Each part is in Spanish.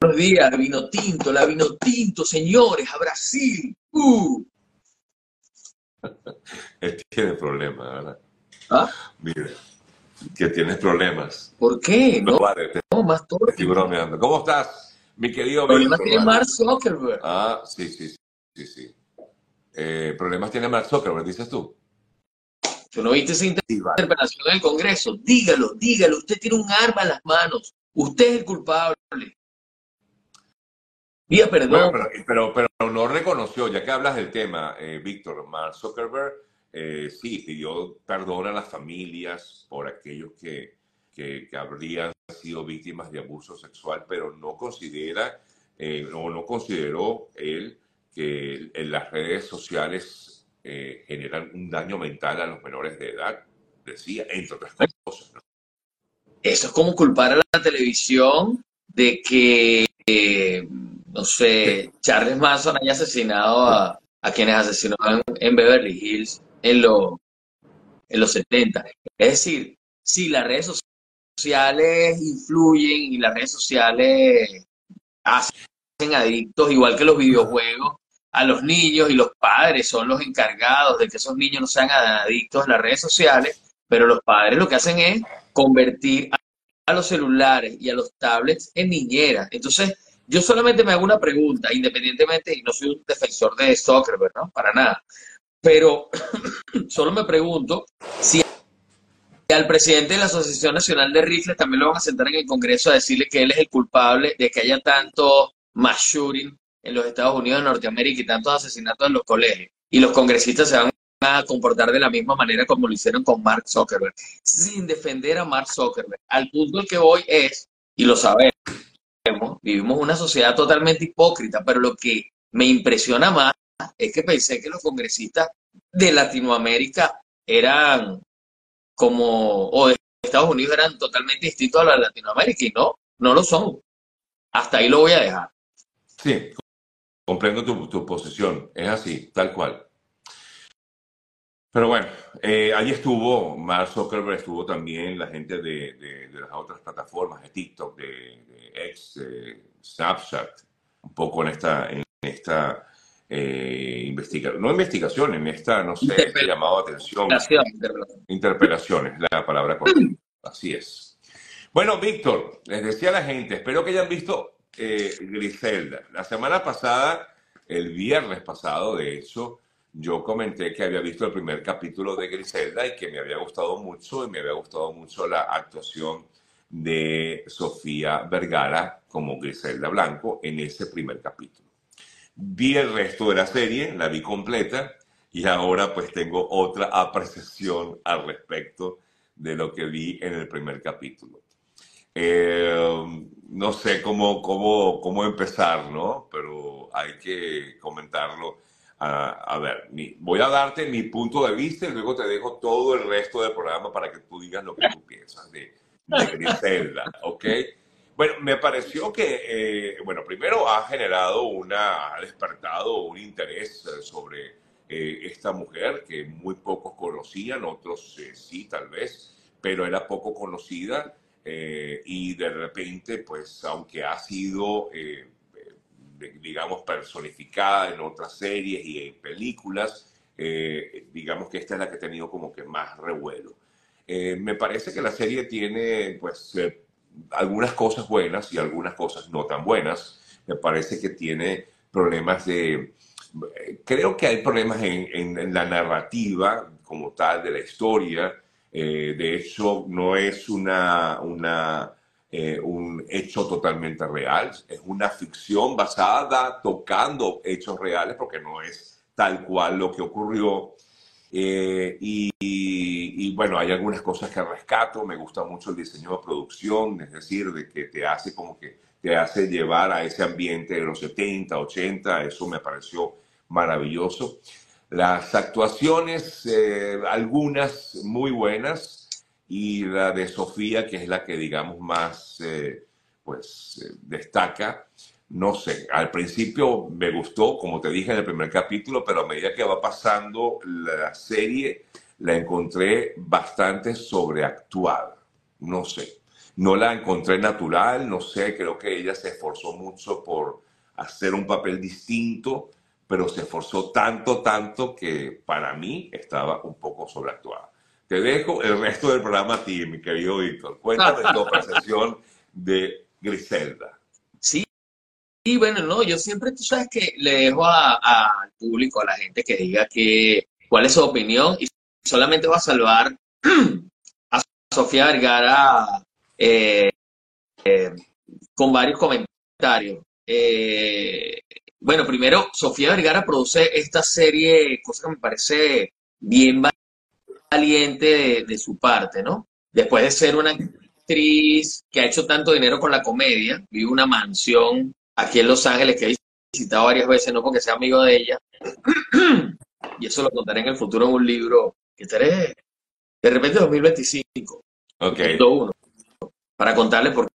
Buenos días, vino tinto, la vino tinto, señores, a Brasil. Uh. Tiene problemas, ¿verdad? ¿Ah? Mira, que tienes problemas. ¿Por qué? No, No, vale, te no, más todo. estoy bromeando. ¿Cómo estás, mi querido Problemas tiene. Mark Zuckerberg. Ah, sí, sí, sí, sí. Eh, problemas tiene Mark Zuckerberg, dices tú. ¿Tú no viste esa interpelación en el Congreso? Dígalo, dígalo. Usted tiene un arma en las manos. Usted es el culpable. Bueno, perdón. pero, pero, pero no reconoció, ya que hablas del tema, eh, Víctor, Mark Zuckerberg, eh, sí, pidió perdón a las familias por aquellos que, que, que habrían sido víctimas de abuso sexual, pero no considera, eh, o no consideró él que en las redes sociales eh, generan un daño mental a los menores de edad, decía, entre otras cosas. ¿no? Eso es como culpar a la televisión de que, eh, no sé, Charles Manson haya asesinado a, a quienes asesinó en, Beverly Hills en, lo- en los 70. Es decir, si las redes sociales influyen y las redes sociales hacen adictos, igual que los videojuegos, a los niños y los padres son los encargados de que esos niños no sean adictos a las redes sociales, pero los padres lo que hacen es convertir a, a los celulares y a los tablets en niñeras. Entonces, yo solamente me hago una pregunta, independientemente, y no soy un defensor de Zuckerberg, ¿no? Para nada. Pero solo me pregunto si al presidente de la Asociación Nacional de Rifles también lo van a sentar en el Congreso a decirle que él es el culpable de que haya tanto mass shooting en los Estados Unidos de Norteamérica y tantos asesinatos en los colegios. Y los congresistas se van a comportar de la misma manera como lo hicieron con Mark Zuckerberg, sin defender a Mark Zuckerberg. Al punto que voy es, y lo sabemos, vivimos una sociedad totalmente hipócrita, pero lo que me impresiona más es que pensé que los congresistas de Latinoamérica eran como, o de Estados Unidos eran totalmente distintos a los de Latinoamérica, y no, no lo son. Hasta ahí lo voy a dejar. Sí, comprendo tu, tu posición, es así, tal cual. Pero bueno, eh, allí estuvo, Mark Zuckerberg estuvo también la gente de, de- de las otras plataformas, de TikTok, de, de X, de Snapchat, un poco en esta, en esta eh, investigación, no investigación, en esta, no sé, este llamado atención, interpelación. interpelaciones, la palabra correcta. Así es. Bueno, Víctor, les decía a la gente, espero que hayan visto eh, Griselda. La semana pasada, el viernes pasado, de hecho, yo comenté que había visto el primer capítulo de Griselda y que me había gustado mucho y me había gustado mucho la actuación de Sofía Vergara como Griselda Blanco en ese primer capítulo. Vi el resto de la serie, la vi completa y ahora pues tengo otra apreciación al respecto de lo que vi en el primer capítulo. Eh, no sé cómo, cómo, cómo empezar, ¿no? Pero hay que comentarlo. A, a ver, mi- voy a darte mi punto de vista y luego te dejo todo el resto del programa para que tú digas lo que tú piensas de, de ¿ok? Bueno, me pareció que, eh, bueno, primero ha generado una, ha despertado un interés eh, sobre eh, esta mujer que muy pocos conocían, otros eh, sí, tal vez, pero era poco conocida eh, y de repente, pues, aunque ha sido, eh, digamos, personificada en otras series y en películas, eh, digamos que esta es la que ha tenido como que más revuelo. Eh, me parece que la serie tiene, pues, eh, algunas cosas buenas y algunas cosas no tan buenas. Me parece que tiene problemas de... eh, Creo que hay problemas en, en- en la narrativa como tal de la historia. Eh, de hecho, no es una, una, eh, un hecho totalmente real. Es una ficción basada, tocando hechos reales, porque no es tal cual lo que ocurrió. Eh, y, bueno, hay algunas cosas que rescato. Me gusta mucho el diseño de producción, es decir, de que te hace como que te hace llevar a ese ambiente de los 70, 80. Eso me pareció maravilloso. Las actuaciones, eh, algunas muy buenas, y la de Sofía, que es la que digamos más eh, pues, eh, destaca. No sé, al principio me gustó, como te dije en el primer capítulo, pero a medida que va pasando la serie, la encontré bastante sobreactuada. No sé. no la encontré natural, no sé, creo que ella se esforzó mucho por hacer un papel distinto, pero se esforzó tanto, tanto que para mí estaba un poco sobreactuada. Te dejo el resto del programa a ti, mi querido Víctor. Cuéntame tu apreciación de Griselda. Sí, y bueno, no, yo siempre, tú sabes que le dejo al público, a la gente que diga que, cuál es su opinión y solamente va a salvar a Sofía Vergara eh, eh, con varios comentarios. Eh, bueno, primero, Sofía Vergara produce esta serie, cosa que me parece bien valiente de, su parte, ¿no? Después de ser una actriz que ha hecho tanto dinero con la comedia, vive una mansión aquí en Los Ángeles que he visitado varias veces, no porque sea amigo de ella, y eso lo contaré en el futuro en un libro que estaré de repente 2025. Ok. Uno, para contarle por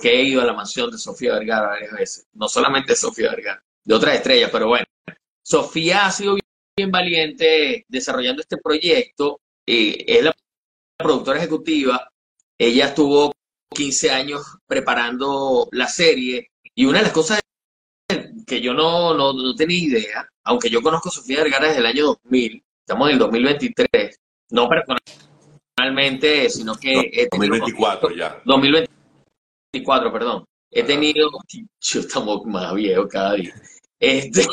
qué he ido a la mansión de Sofía Vergara varias veces. No solamente Sofía Vergara, de otras estrellas, pero bueno. Sofía ha sido bien valiente desarrollando este proyecto. Eh, es la productora ejecutiva. Ella estuvo 15 años preparando la serie y una de las cosas que yo no, no, tenía idea, aunque yo conozco a Sofía Vergara desde el año 2000, estamos en el 2023, no personalmente, sino que... 2024 ya. 2024, perdón. He tenido, yo estamos más viejo cada día. Este,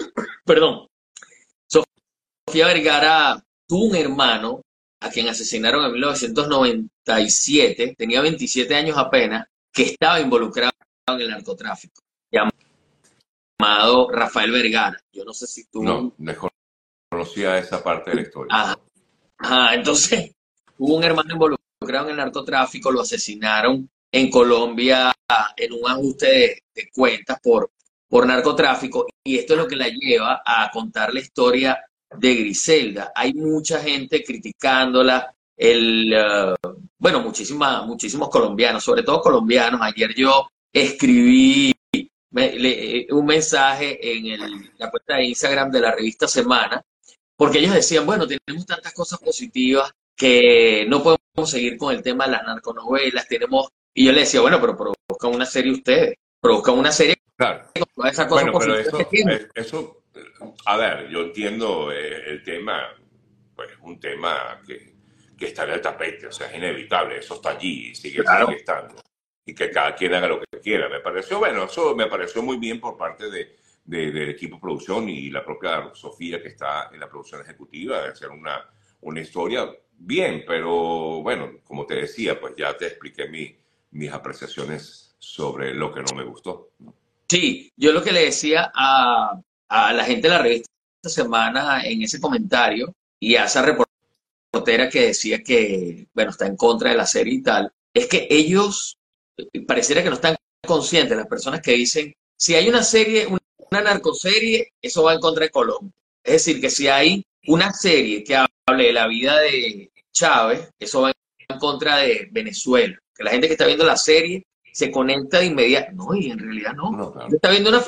perdón. Sofía Vergara tuvo un hermano a quien asesinaron en 1997, tenía 27 años apenas, que estaba involucrado en el narcotráfico, llamado Rafael Vergara. Yo no sé si tú... No, desconocía esa parte de la historia. Ajá, entonces hubo un hermano involucrado en el narcotráfico, lo asesinaron en Colombia en un ajuste de, cuentas por, por narcotráfico y esto es lo que la lleva a contar la historia de Griselda. Hay mucha gente criticándola, el, eh, bueno, muchísimas, muchísimos colombianos, sobre todo colombianos. Ayer yo escribí eh, un mensaje en la cuenta de Instagram de la revista Semana, porque ellos decían, bueno, tenemos tantas cosas positivas que no podemos seguir con el tema de las narconovelas, tenemos, y yo le decía, bueno, pero produzcan una serie ustedes, produzcan una serie claro. con bueno, pero eso, eh, eso, a ver, yo entiendo eh, el tema, pues un tema que, que, está en el tapete, o sea, es inevitable, eso está allí, sigue, sigue estando y que cada quien haga lo que quiera. Me pareció, bueno, eso me pareció muy bien por parte de, del equipo de producción y la propia Sofía que está en la producción ejecutiva, de hacer una, una historia bien, pero bueno, como te decía, pues ya te expliqué mi, mis apreciaciones sobre lo que no me gustó. Sí, yo lo que le decía a, a la gente de la revista esta semana en ese comentario y a esa reportera que decía que, bueno, está en contra de la serie y tal, es que ellos pareciera que no están conscientes las personas que dicen, si hay una serie, una narcoserie, eso va en contra de Colombia. Es decir, que si hay una serie que hable de la vida de Chávez, eso va en contra de Venezuela. Que la gente que está viendo la serie se conecta de inmediato. No, y en realidad no. Está viendo una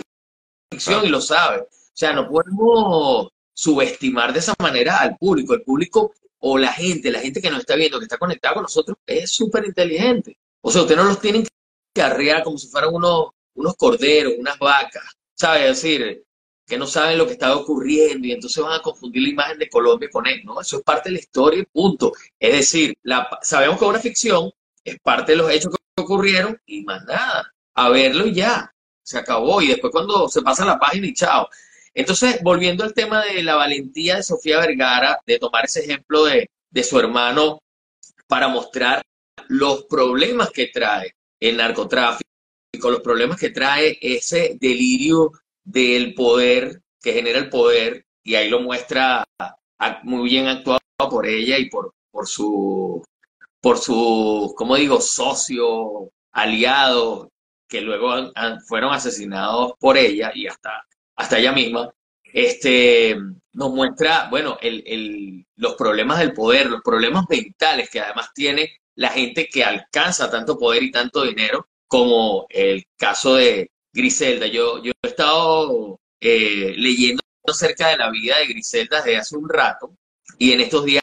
ficción y lo sabe. O sea, no podemos subestimar de esa manera al público. El público o la gente, la gente que nos está viendo, que está conectada con nosotros, es súper inteligente. O sea, ustedes no los tienen que arrear como si fueran unos, unos corderos, unas vacas, ¿sabes? Es decir, que no saben lo que está ocurriendo y entonces van a confundir la imagen de Colombia con él, ¿no? Eso es parte de la historia y punto. Es decir, la, sabemos que es una ficción, es parte de los hechos que ocurrieron y más nada, a verlo y ya, se acabó. Y después cuando se pasa la página y chao. Entonces, volviendo al tema de la valentía de Sofía Vergara, de tomar ese ejemplo de, de su hermano para mostrar los problemas que trae el narcotráfico, los problemas que trae ese delirio del poder, que genera el poder, y ahí lo muestra muy bien actuado por ella y por, por su, por su, como digo, socio, aliado, que luego fueron asesinados por ella y hasta, hasta ella misma, este, nos muestra, bueno, el, los problemas del poder, los problemas mentales que además tiene la gente que alcanza tanto poder y tanto dinero, como el caso de Griselda. Yo, yo he estado eh, leyendo acerca de la vida de Griselda desde hace un rato y en estos días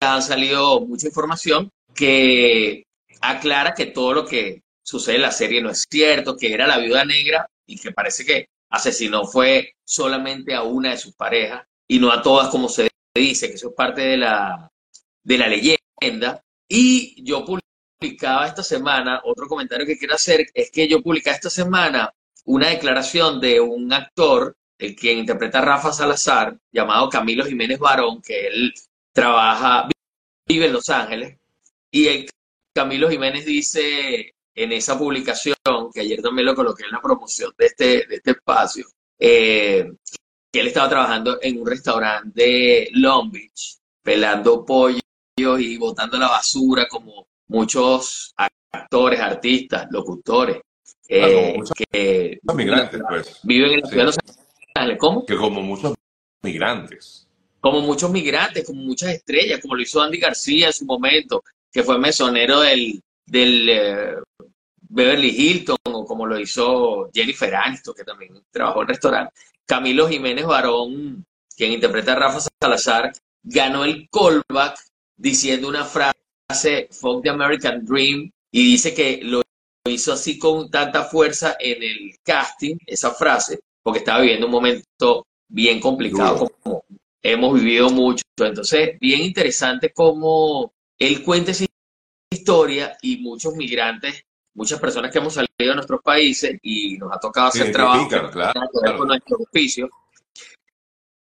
ha salido mucha información que aclara que todo lo que sucede en la serie no es cierto, que era la viuda negra y que parece que asesinó fue solamente a una de sus parejas y no a todas como se dice, que eso es parte de la, de la leyenda. Y yo publicaba esta semana, otro comentario que quiero hacer es que yo publicaba esta semana una declaración de un actor, el quien interpreta a Rafa Salazar, llamado Camilo Jiménez Barón, que él trabaja, vive en Los Ángeles, y el Camilo Jiménez dice en esa publicación, que ayer también lo coloqué en la promoción de este, de este espacio, eh, que él estaba trabajando en un restaurante de Long Beach, pelando pollos y botando la basura como muchos actores, artistas, locutores. Eh, que migrantes, pues. Viven en la ciudad de Los Ángeles. ¿Cómo? Que como muchos migrantes. Como muchos migrantes, como muchas estrellas, como lo hizo Andy García en su momento, que fue mesonero del, del eh, Beverly Hilton, o como lo hizo Jennifer Aniston, que también trabajó en restaurante. Camilo Jiménez Barón, quien interpreta a Rafa Salazar, ganó el callback diciendo una frase, Fuck the American Dream, y dice que lo hizo así con tanta fuerza en el casting, esa frase, porque estaba viviendo un momento bien complicado, como hemos vivido mucho. Entonces, bien interesante cómo él cuenta esa historia y muchos migrantes, muchas personas que hemos salido de nuestros países y nos ha tocado hacer trabajo con nuestro oficio,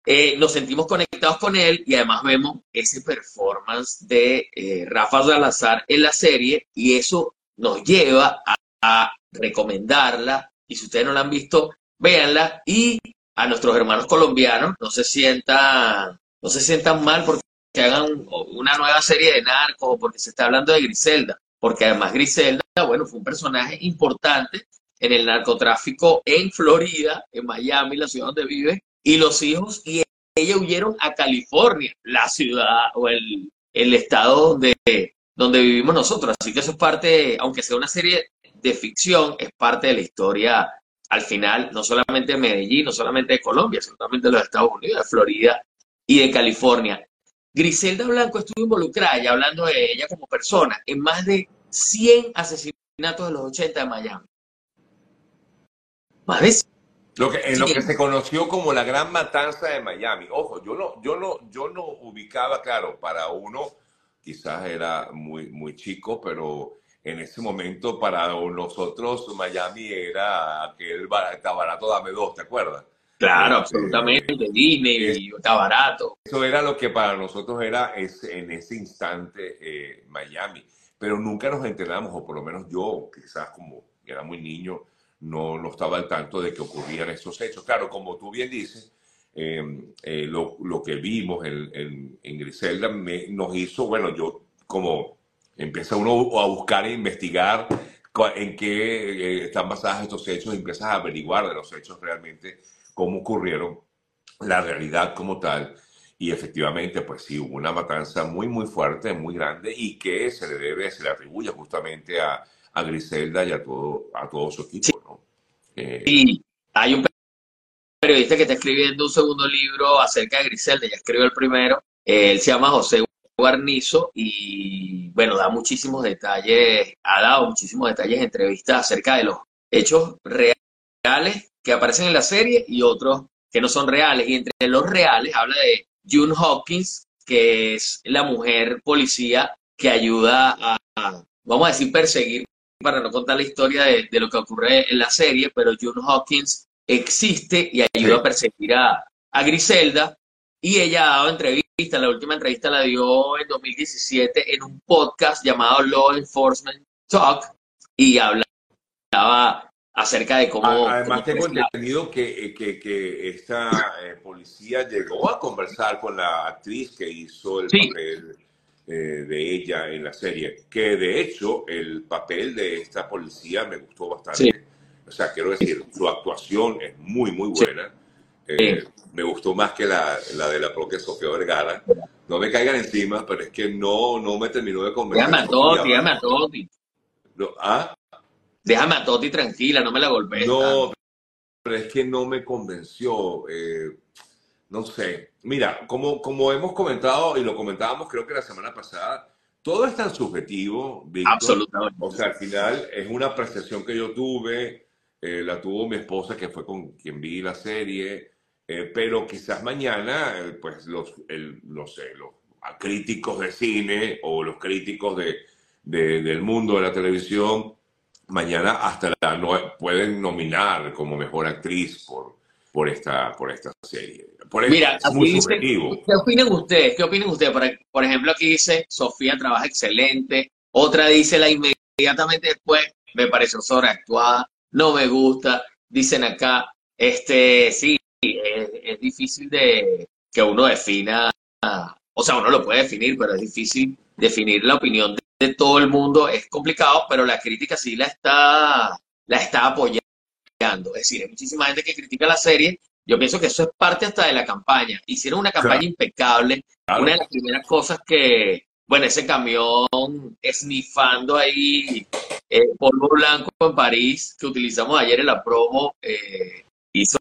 eh, nos sentimos conectados con él y además vemos ese performance de eh, Rafa Salazar en la serie y eso nos lleva a, a, recomendarla y si ustedes no la han visto, véanla y a nuestros hermanos colombianos no se sientan, no se sientan mal porque hagan una nueva serie de narcos o porque se está hablando de Griselda, porque además Griselda, bueno, fue un personaje importante en el narcotráfico en Florida, en Miami, la ciudad donde vive, y los hijos y ella huyeron a California, la ciudad o el, el estado donde, donde vivimos nosotros. Así que eso es parte, aunque sea una serie de ficción, es parte de la historia al final, no solamente de Medellín, no solamente de Colombia, sino también de los Estados Unidos, de Florida y de California. Griselda Blanco estuvo involucrada, ya hablando de ella como persona, en más de 100 asesinatos de los 80 de Miami. Más de lo que, en lo que se conoció como la gran matanza de Miami. Ojo, yo no, yo no, yo no ubicaba, claro, para uno quizás era muy, muy chico, pero en ese momento para nosotros Miami era aquel está barato, dame dos, ¿te acuerdas? Claro, absolutamente, Disney, está barato. Eso era lo que para nosotros era en ese instante eh, Miami, pero nunca nos enteramos, o por lo menos yo, quizás como era muy niño, no, no estaba al tanto de que ocurrían estos hechos. Claro, como tú bien dices, em, eh, lo, lo, que vimos en, en, Griselda me, nos hizo, bueno, yo como empieza uno a buscar e investigar en qué eh, están basados estos hechos, empiezas a averiguar de los hechos realmente, cómo ocurrieron, la realidad como tal. Y efectivamente, pues sí, hubo una matanza muy, muy fuerte, muy grande y que se le debe, se le atribuye justamente a, a Griselda y a todo, a todo su equipo, ¿no? Eh, hay un periodista que está escribiendo un segundo libro acerca de Griselda, ya escribió el primero, él se llama José Guarnizo y bueno, da muchísimos detalles, ha dado muchísimos detalles, entrevistas acerca de los hechos reales que aparecen en la serie y otros que no son reales. Y entre los reales habla de June Hawkins, que es la mujer policía que ayuda a, vamos a decir, perseguir para no contar la historia de, lo que ocurre en la serie, pero June Hawkins existe y ayuda a perseguir a, Griselda. Y ella ha dado entrevistas, la última entrevista la dio en 2017 en un podcast llamado Law Enforcement Talk y hablaba acerca de cómo... Además tengo entendido que, que, esta eh, policía llegó a conversar con la actriz que hizo el papel eh, de ella en la serie, que de hecho el papel de esta policía me gustó bastante. O sea, quiero decir, su actuación es muy, muy buena. Eh, me gustó más que la, la, de la propia Sofía Vergara. No me caigan encima, pero es que no, no me terminó de convencer. Déjame a Toti, déjame a Toti. ¿Ah? Déjame a Toti tranquila, no me la golpees. No, pero es que no me convenció. Eh, no sé. Mira, como, como hemos comentado y lo comentábamos creo que la semana pasada, todo es tan subjetivo, Víctor. Absolutamente. O sea, al final es una percepción que yo tuve, eh, la tuvo mi esposa, que fue con quien vi la serie, eh, pero quizás mañana, eh, pues los, el, no sé, los críticos de cine o los críticos de, de- del mundo de la televisión, mañana hasta la no- pueden nominar como mejor actriz por, por, esta, por esta serie. Por eso Mira, es muy dice, subjetivo. ¿qué opinan ustedes? ¿Qué opinan ustedes? Por, por ejemplo, aquí dice, Sofía trabaja excelente. Otra dice, la inmediatamente después, me pareció sobreactuada, no me gusta. Dicen acá, este, sí, es, es difícil de que uno defina, o sea, uno lo puede definir, pero es difícil definir la opinión de, todo el mundo. Es complicado, pero la crítica sí la está, la está apoyando. Es decir, hay muchísima gente que critica la serie. Yo pienso que eso es parte hasta de la campaña. Hicieron una campaña Claro. impecable. Claro. Una de las primeras cosas que, bueno, ese camión esnifando ahí eh, polvo blanco en París, que utilizamos ayer en la promo, eh, hizo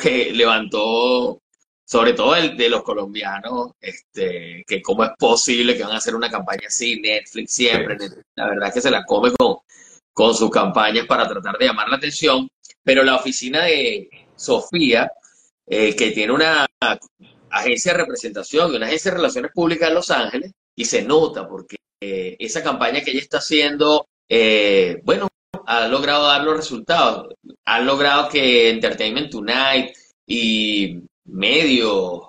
que levantó, sobre todo el de los colombianos, este, que cómo es posible que van a hacer una campaña así, Netflix siempre, Sí, la verdad que se la come con, con sus campañas para tratar de llamar la atención, pero la oficina de Sofía, eh, que tiene una agencia de representación y una agencia de relaciones públicas en Los Ángeles, y se nota porque eh, esa campaña que ella está haciendo, eh, bueno, ha logrado dar los resultados. Ha logrado que Entertainment Tonight y medios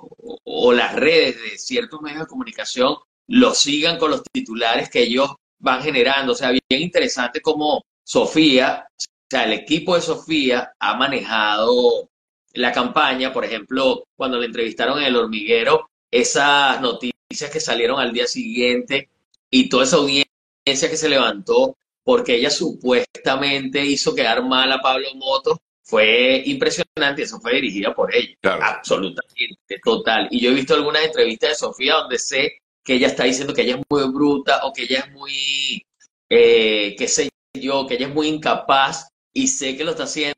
o, las redes de ciertos medios de comunicación lo sigan con los titulares que ellos van generando. O sea, bien interesante como Sofía, o sea, el equipo de Sofía ha manejado la campaña, por ejemplo, cuando le entrevistaron en El Hormiguero, esas noticias que salieron al día siguiente y toda esa audiencia que se levantó porque ella supuestamente hizo quedar mal a Pablo Motos, fue impresionante y eso fue dirigida por ella. Claro. Absolutamente, total. Y yo he visto algunas entrevistas de Sofía donde sé que ella está diciendo que ella es muy bruta o que ella es muy, eh, qué sé yo, que ella es muy incapaz y sé que lo está haciendo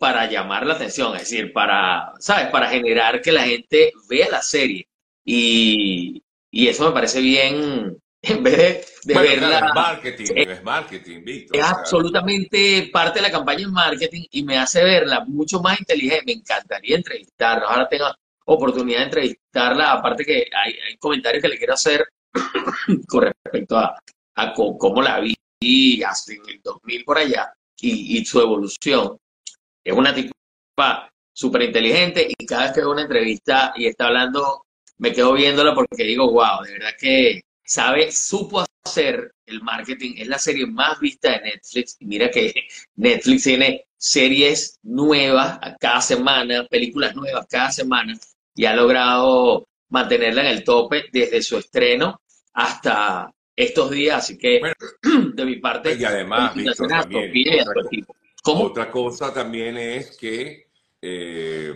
para llamar la atención, es decir, para, ¿sabes? Para generar que la gente vea la serie. Y, y eso me parece bien, en vez de, de Bueno, verla. claro, es marketing, es marketing, Víctor. Es absolutamente parte de la campaña en marketing y me hace verla mucho más inteligente. Me encantaría entrevistarla. Ahora tengo oportunidad de entrevistarla. Aparte que hay, hay comentarios que le quiero hacer con respecto a, a cómo la vi hace en el 2000 por allá y, y su evolución. Es una tipa súper inteligente y cada vez que veo una entrevista y está hablando, me quedo viéndola porque digo, wow, de verdad que sabe, supo hacer el marketing. Es la serie más vista de Netflix. Y mira que Netflix tiene series nuevas cada semana, películas nuevas cada semana, y ha logrado mantenerla en el tope desde su estreno hasta estos días. Así que, Bueno, de mi parte, y además, Víctor, también, otra. Otra cosa también es que, eh,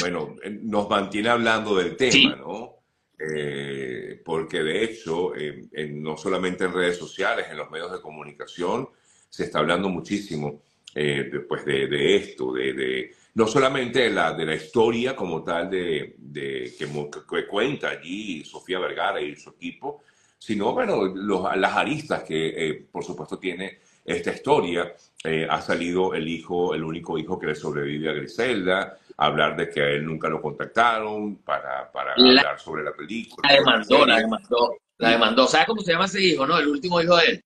bueno, nos mantiene hablando del tema, Sí. ¿no? Eh, porque de hecho, eh, en- no solamente en redes sociales, en los medios de comunicación, se está hablando muchísimo eh, después de, de esto, de, de- no solamente de la, de la historia como tal de, de- que, que cuenta allí Sofía Vergara y su equipo, sino, bueno, los- las aristas que, eh, por supuesto, tiene esta historia. Eh, ha salido el hijo, el único hijo que le sobrevive a Griselda, hablar de que a él nunca lo contactaron para, para La- hablar sobre la película. La demandó, la demandó, la demandó. ¿Sabes cómo se llama ese hijo, no? El último hijo de él.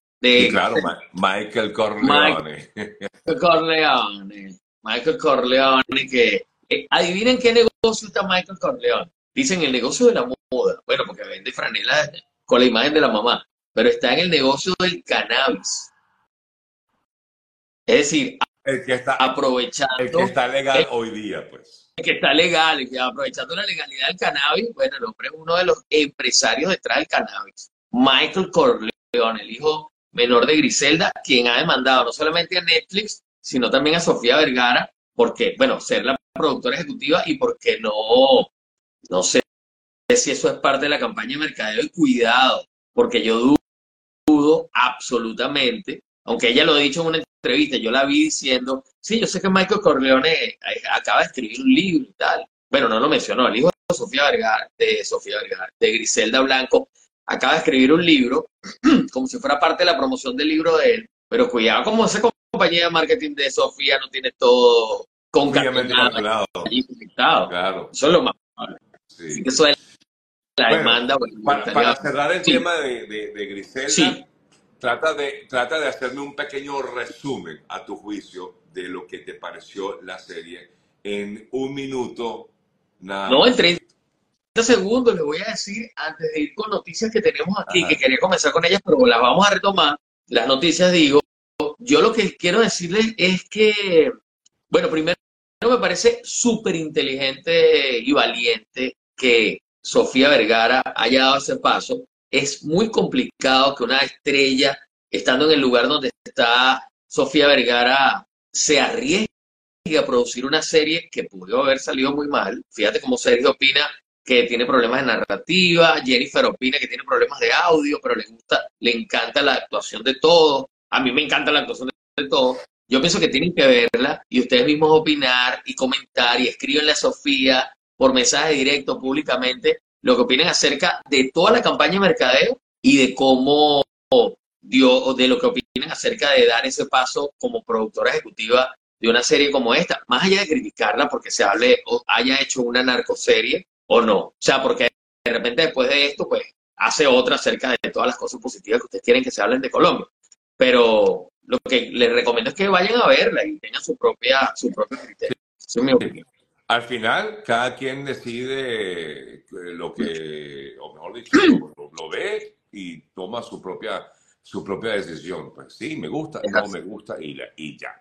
Claro, Michael Corleone. Michael Corleone. Michael Corleone, que... eh, adivinen qué negocio está Michael Corleone. Dicen el negocio de la moda. Bueno, porque vende franela con la imagen de la mamá. Pero está en el negocio del cannabis. Es decir, El que está, aprovechando el que está legal hoy día, pues. que está legal, y que aprovechando la legalidad del cannabis, bueno, el hombre es uno de los empresarios detrás del cannabis. Michael Corleone, el hijo menor de Griselda, quien ha demandado no solamente a Netflix, sino también a Sofía Vergara, porque, bueno, ser la productora ejecutiva y porque no, no sé si eso es parte de la campaña de mercadeo y cuidado, porque yo dudo absolutamente, aunque ella lo ha dicho en una entrevista, yo la vi diciendo, sí, yo sé que Michael Corleone eh, acaba de escribir un libro y tal. Bueno, no lo mencionó, el hijo de Sofía Vergara, de Sofía Vergara, de Griselda Blanco, acaba de escribir un libro, como si fuera parte de la promoción del libro de él, pero cuidado como esa compañía de marketing de Sofía no tiene todo concatenado y Claro. Eso es lo más Sí. Eso es la demanda. para, cerrar el tema de, de, Griselda, trata, de, trata de hacerme un pequeño resumen a tu juicio de lo que te pareció la serie en un minuto. Nada no, en 30 segundos les voy a decir, antes de ir con noticias que tenemos aquí, que quería comenzar con ellas, pero las vamos a retomar. Las noticias, digo, yo lo que quiero decirles es que, bueno, primero me parece súper inteligente y valiente que Sofía Vergara haya dado ese paso. Es muy complicado que una estrella, estando en el lugar donde está Sofía Vergara, se arriesgue a producir una serie que pudo haber salido muy mal. Fíjate cómo Sergio opina que tiene problemas de narrativa, Jennifer opina que tiene problemas de audio, pero le gusta, le encanta la actuación de todo. A mí me encanta la actuación de todo. Yo pienso que tienen que verla y ustedes mismos opinar y comentar y escribenle a Sofía por mensaje directo públicamente lo que opinan acerca de toda la campaña de mercadeo y de cómo dio, de lo que opinan acerca de dar ese paso como productora ejecutiva de una serie como esta, más allá de criticarla porque se hable o haya hecho una narcoserie o no. O sea, porque de repente después de esto, pues hace otra acerca de todas las cosas positivas que ustedes quieren que se hablen de Colombia. Pero lo que les recomiendo es que vayan a verla y tengan su propia, su propio criterio. Al final, cada quien decide lo que, o mejor dicho, lo, ve y toma su propia, su propia decisión. Pues sí, me gusta, no me gusta y, y ya.